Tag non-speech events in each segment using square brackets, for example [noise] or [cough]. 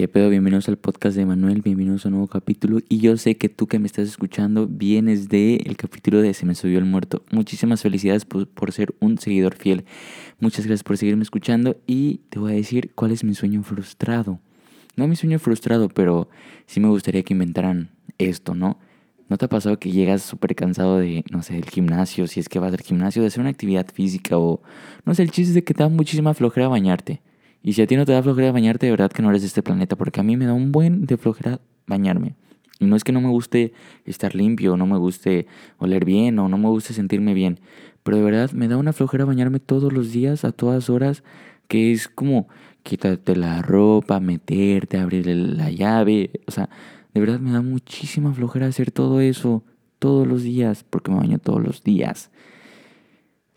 ¿Qué pedo? Bienvenidos al podcast de Manuel, bienvenidos a un nuevo capítulo. Y yo sé que tú que me estás escuchando vienes del el capítulo de Se me subió el muerto. Muchísimas felicidades por, por, ser un seguidor fiel. Muchas gracias por seguirme escuchando y te voy a decir cuál es mi sueño frustrado. No mi sueño frustrado, pero sí me gustaría que inventaran esto, ¿no? ¿No te ha pasado que llegas súper cansado de, no sé, del gimnasio, si es que vas al gimnasio, de hacer una actividad física o, no sé, el chiste es de que te da muchísima flojera bañarte? Y si a ti no te da flojera bañarte, de verdad que no eres de este planeta, porque a mí me da un buen de flojera bañarme. Y no es que no me guste estar limpio, no me guste oler bien, o no me guste sentirme bien, pero de verdad me da una flojera bañarme todos los días, a todas horas, que es como quitarte la ropa, meterte, abrir la llave, o sea, de verdad me da muchísima flojera hacer todo eso todos los días, porque me baño todos los días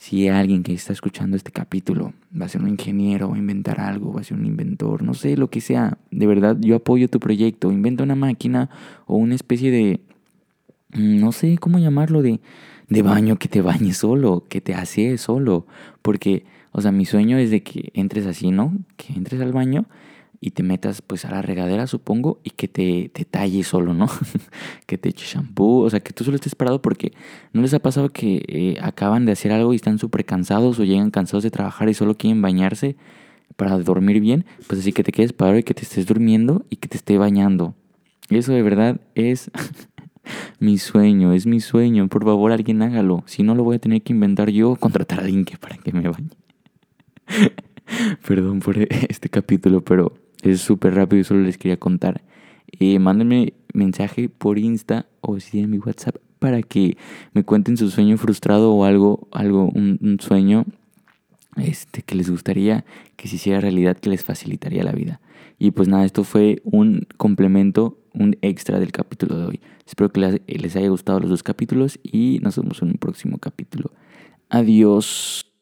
si alguien que está escuchando este capítulo va a ser un ingeniero, va a inventar algo, va a ser un inventor, no sé, lo que sea, de verdad yo apoyo tu proyecto, inventa una máquina o una especie de, mm, no sé cómo llamarlo, de, de baño que te bañe solo, que te hace solo, porque, o sea, mi sueño es de que entres así, ¿no? Que entres al baño y te metas pues a la regadera, supongo, y que te, te talle solo, ¿no? [laughs] que te eche shampoo, o sea, que tú solo estés parado porque no les ha pasado que eh, acaban de hacer algo y están súper cansados o llegan cansados de trabajar y solo quieren bañarse para dormir bien, pues así que te quedes parado y que te estés durmiendo y que te esté bañando. Eso de verdad es [laughs] mi sueño, es mi sueño. Por favor, alguien hágalo. Si no, lo voy a tener que inventar yo o [laughs] contratar a alguien para que me bañe. Perdón por este capítulo, pero es súper rápido y solo les quería contar. Eh, mándenme mensaje por Insta o si en mi WhatsApp para que me cuenten su sueño frustrado o algo, algo un, sueño este, que les gustaría que se hiciera realidad, que les facilitaría la vida. Y pues nada, esto fue un complemento, un extra del capítulo de hoy. Espero que les haya gustado los dos capítulos y nos vemos en un próximo capítulo. Adiós.